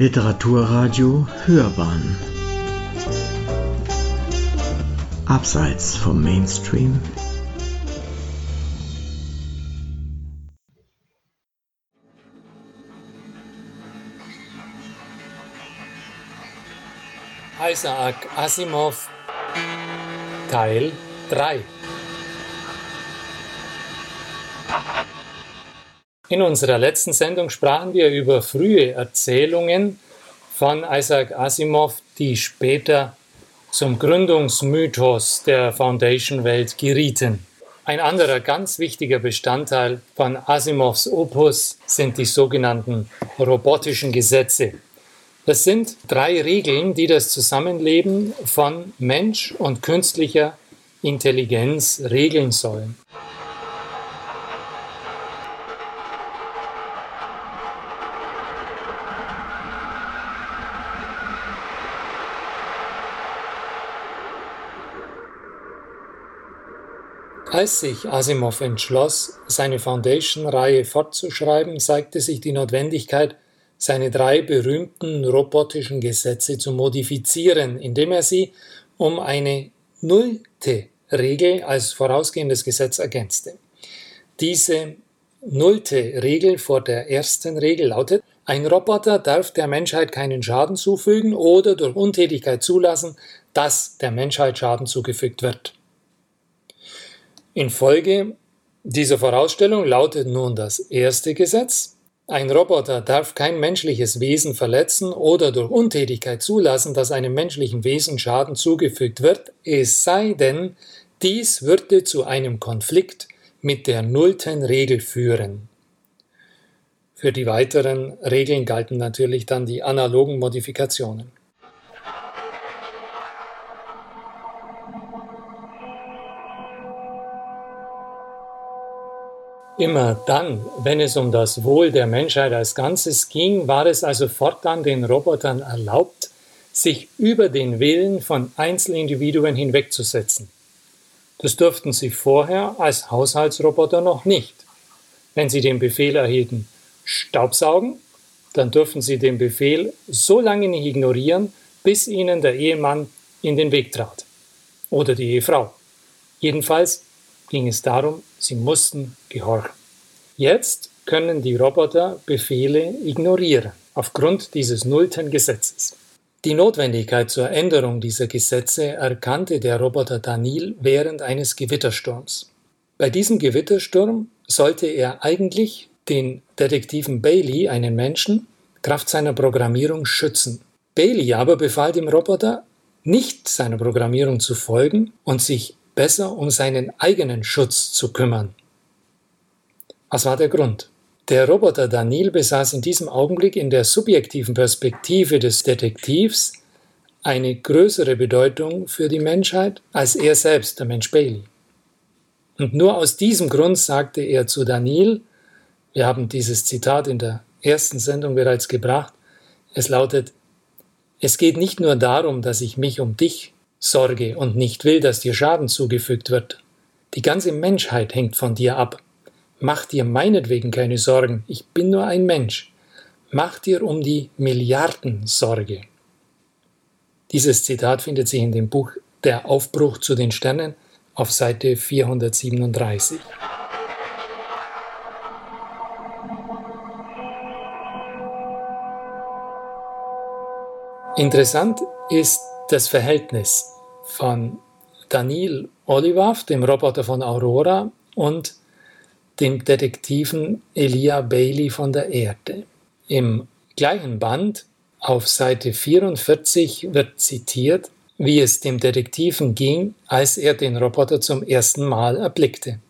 Literaturradio Hörbahn. Abseits vom Mainstream. Isaac Asimov Teil 3 In unserer letzten Sendung sprachen wir über frühe Erzählungen von Isaac Asimov, die später zum Gründungsmythos der Foundation-Welt gerieten. Ein anderer ganz wichtiger Bestandteil von Asimovs Opus sind die sogenannten robotischen Gesetze. Das sind drei Regeln, die das Zusammenleben von Mensch und künstlicher Intelligenz regeln sollen. Als sich Asimov entschloss, seine Foundation-Reihe fortzuschreiben, zeigte sich die Notwendigkeit, seine drei berühmten robotischen Gesetze zu modifizieren, indem er sie um eine nullte Regel als vorausgehendes Gesetz ergänzte. Diese nullte Regel vor der ersten Regel lautet, ein Roboter darf der Menschheit keinen Schaden zufügen oder durch Untätigkeit zulassen, dass der Menschheit Schaden zugefügt wird. Infolge dieser Vorausstellung lautet nun das erste Gesetz, ein Roboter darf kein menschliches Wesen verletzen oder durch Untätigkeit zulassen, dass einem menschlichen Wesen Schaden zugefügt wird, es sei denn, dies würde zu einem Konflikt mit der nullten Regel führen. Für die weiteren Regeln galten natürlich dann die analogen Modifikationen. Immer dann, wenn es um das Wohl der Menschheit als Ganzes ging, war es also fortan den Robotern erlaubt, sich über den Willen von Einzelindividuen hinwegzusetzen. Das durften sie vorher als Haushaltsroboter noch nicht. Wenn sie den Befehl erhielten, Staubsaugen, dann durften sie den Befehl so lange nicht ignorieren, bis ihnen der Ehemann in den Weg trat. Oder die Ehefrau. Jedenfalls ging es darum, sie mussten gehorchen. Jetzt können die Roboter Befehle ignorieren, aufgrund dieses nullten Gesetzes. Die Notwendigkeit zur Änderung dieser Gesetze erkannte der Roboter Danil während eines Gewittersturms. Bei diesem Gewittersturm sollte er eigentlich den Detektiven Bailey, einen Menschen, Kraft seiner Programmierung schützen. Bailey aber befahl dem Roboter, nicht seiner Programmierung zu folgen und sich besser um seinen eigenen Schutz zu kümmern. Was war der Grund? Der Roboter Daniel besaß in diesem Augenblick in der subjektiven Perspektive des Detektivs eine größere Bedeutung für die Menschheit als er selbst, der Mensch Bailey. Und nur aus diesem Grund sagte er zu Daniel, wir haben dieses Zitat in der ersten Sendung bereits gebracht, es lautet, es geht nicht nur darum, dass ich mich um dich Sorge und nicht will, dass dir Schaden zugefügt wird. Die ganze Menschheit hängt von dir ab. Mach dir meinetwegen keine Sorgen, ich bin nur ein Mensch. Mach dir um die Milliarden Sorge. Dieses Zitat findet sich in dem Buch Der Aufbruch zu den Sternen auf Seite 437. Interessant ist das Verhältnis von Daniel Olivav, dem Roboter von Aurora, und dem Detektiven Elia Bailey von der Erde. Im gleichen Band auf Seite 44 wird zitiert, wie es dem Detektiven ging, als er den Roboter zum ersten Mal erblickte.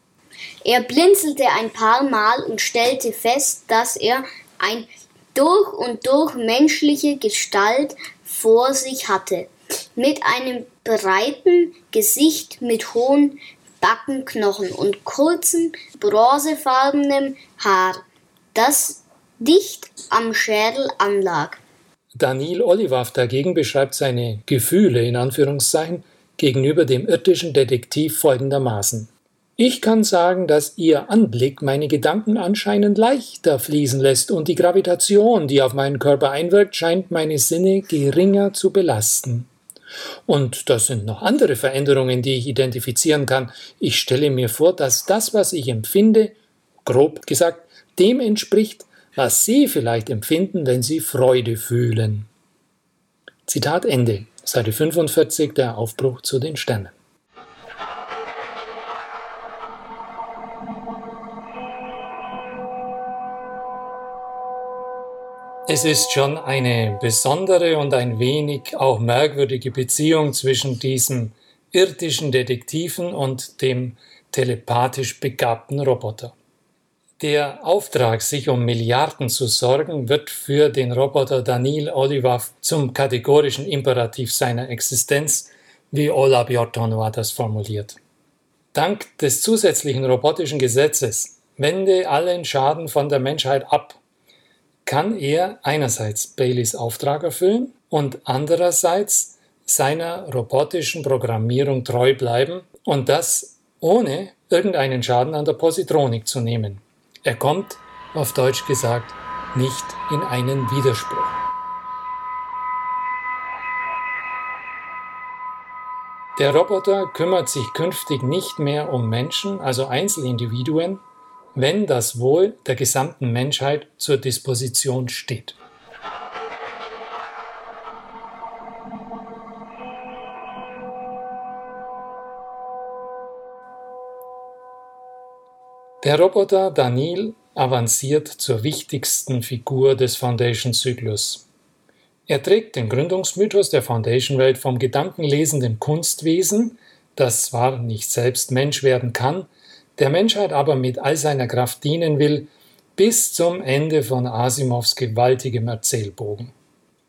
Er blinzelte ein paar Mal und stellte fest, dass er ein durch und durch menschliche Gestalt vor sich hatte mit einem breiten Gesicht mit hohen Backenknochen und kurzem bronzefarbenem Haar, das dicht am Schädel anlag. Daniel Olivav dagegen beschreibt seine Gefühle in Anführungszeichen gegenüber dem irdischen Detektiv folgendermaßen. Ich kann sagen, dass Ihr Anblick meine Gedanken anscheinend leichter fließen lässt und die Gravitation, die auf meinen Körper einwirkt, scheint meine Sinne geringer zu belasten. Und das sind noch andere Veränderungen, die ich identifizieren kann. Ich stelle mir vor, dass das, was ich empfinde, grob gesagt, dem entspricht, was Sie vielleicht empfinden, wenn Sie Freude fühlen. Zitat Ende, Seite 45, der Aufbruch zu den Sternen. Es ist schon eine besondere und ein wenig auch merkwürdige Beziehung zwischen diesem irdischen Detektiven und dem telepathisch begabten Roboter. Der Auftrag, sich um Milliarden zu sorgen, wird für den Roboter Daniel Olivav zum kategorischen Imperativ seiner Existenz, wie Ola Bjortonova das formuliert. Dank des zusätzlichen robotischen Gesetzes wende allen Schaden von der Menschheit ab kann er einerseits Baileys Auftrag erfüllen und andererseits seiner robotischen Programmierung treu bleiben und das ohne irgendeinen Schaden an der Positronik zu nehmen. Er kommt, auf Deutsch gesagt, nicht in einen Widerspruch. Der Roboter kümmert sich künftig nicht mehr um Menschen, also Einzelindividuen, wenn das Wohl der gesamten Menschheit zur Disposition steht. Der Roboter Daniel avanciert zur wichtigsten Figur des Foundation-Zyklus. Er trägt den Gründungsmythos der Foundation-Welt vom gedankenlesenden Kunstwesen, das zwar nicht selbst Mensch werden kann, der Menschheit aber mit all seiner Kraft dienen will, bis zum Ende von Asimovs gewaltigem Erzählbogen.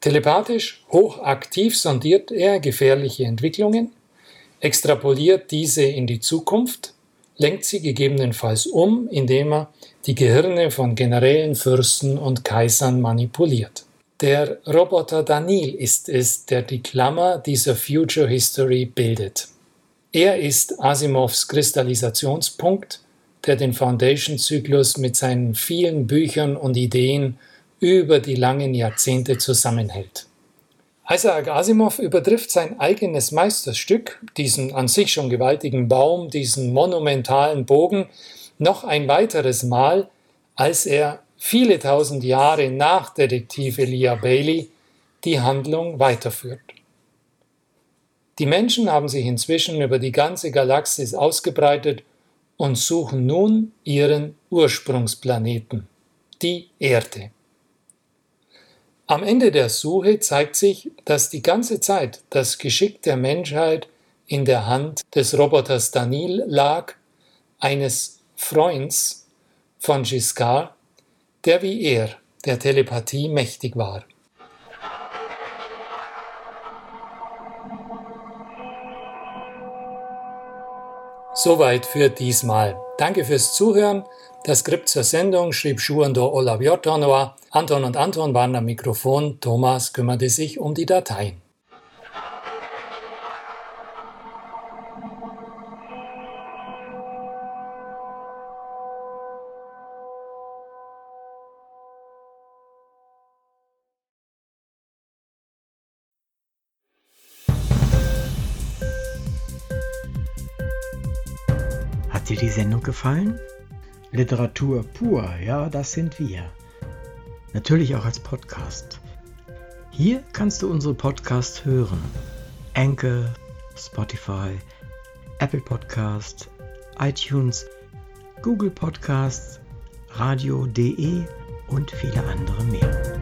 Telepathisch hochaktiv sondiert er gefährliche Entwicklungen, extrapoliert diese in die Zukunft, lenkt sie gegebenenfalls um, indem er die Gehirne von Generälen, Fürsten und Kaisern manipuliert. Der Roboter Daniel ist es, der die Klammer dieser Future History bildet. Er ist Asimovs Kristallisationspunkt, der den Foundation-Zyklus mit seinen vielen Büchern und Ideen über die langen Jahrzehnte zusammenhält. Isaac Asimov übertrifft sein eigenes Meisterstück, diesen an sich schon gewaltigen Baum, diesen monumentalen Bogen, noch ein weiteres Mal, als er viele tausend Jahre nach Detektiv Elia Bailey die Handlung weiterführt. Die Menschen haben sich inzwischen über die ganze Galaxis ausgebreitet und suchen nun ihren Ursprungsplaneten, die Erde. Am Ende der Suche zeigt sich, dass die ganze Zeit das Geschick der Menschheit in der Hand des Roboters Danil lag, eines Freunds von Giscard, der wie er der Telepathie mächtig war. Soweit für diesmal. Danke fürs Zuhören. Das Skript zur Sendung schrieb Schuando Olaviotanoa. Anton und Anton waren am Mikrofon. Thomas kümmerte sich um die Dateien. Dir die Sendung gefallen? Literatur pur, ja, das sind wir. Natürlich auch als Podcast. Hier kannst du unsere Podcasts hören. Anchor, Spotify, Apple Podcast, iTunes, Google Podcasts, radio.de und viele andere mehr.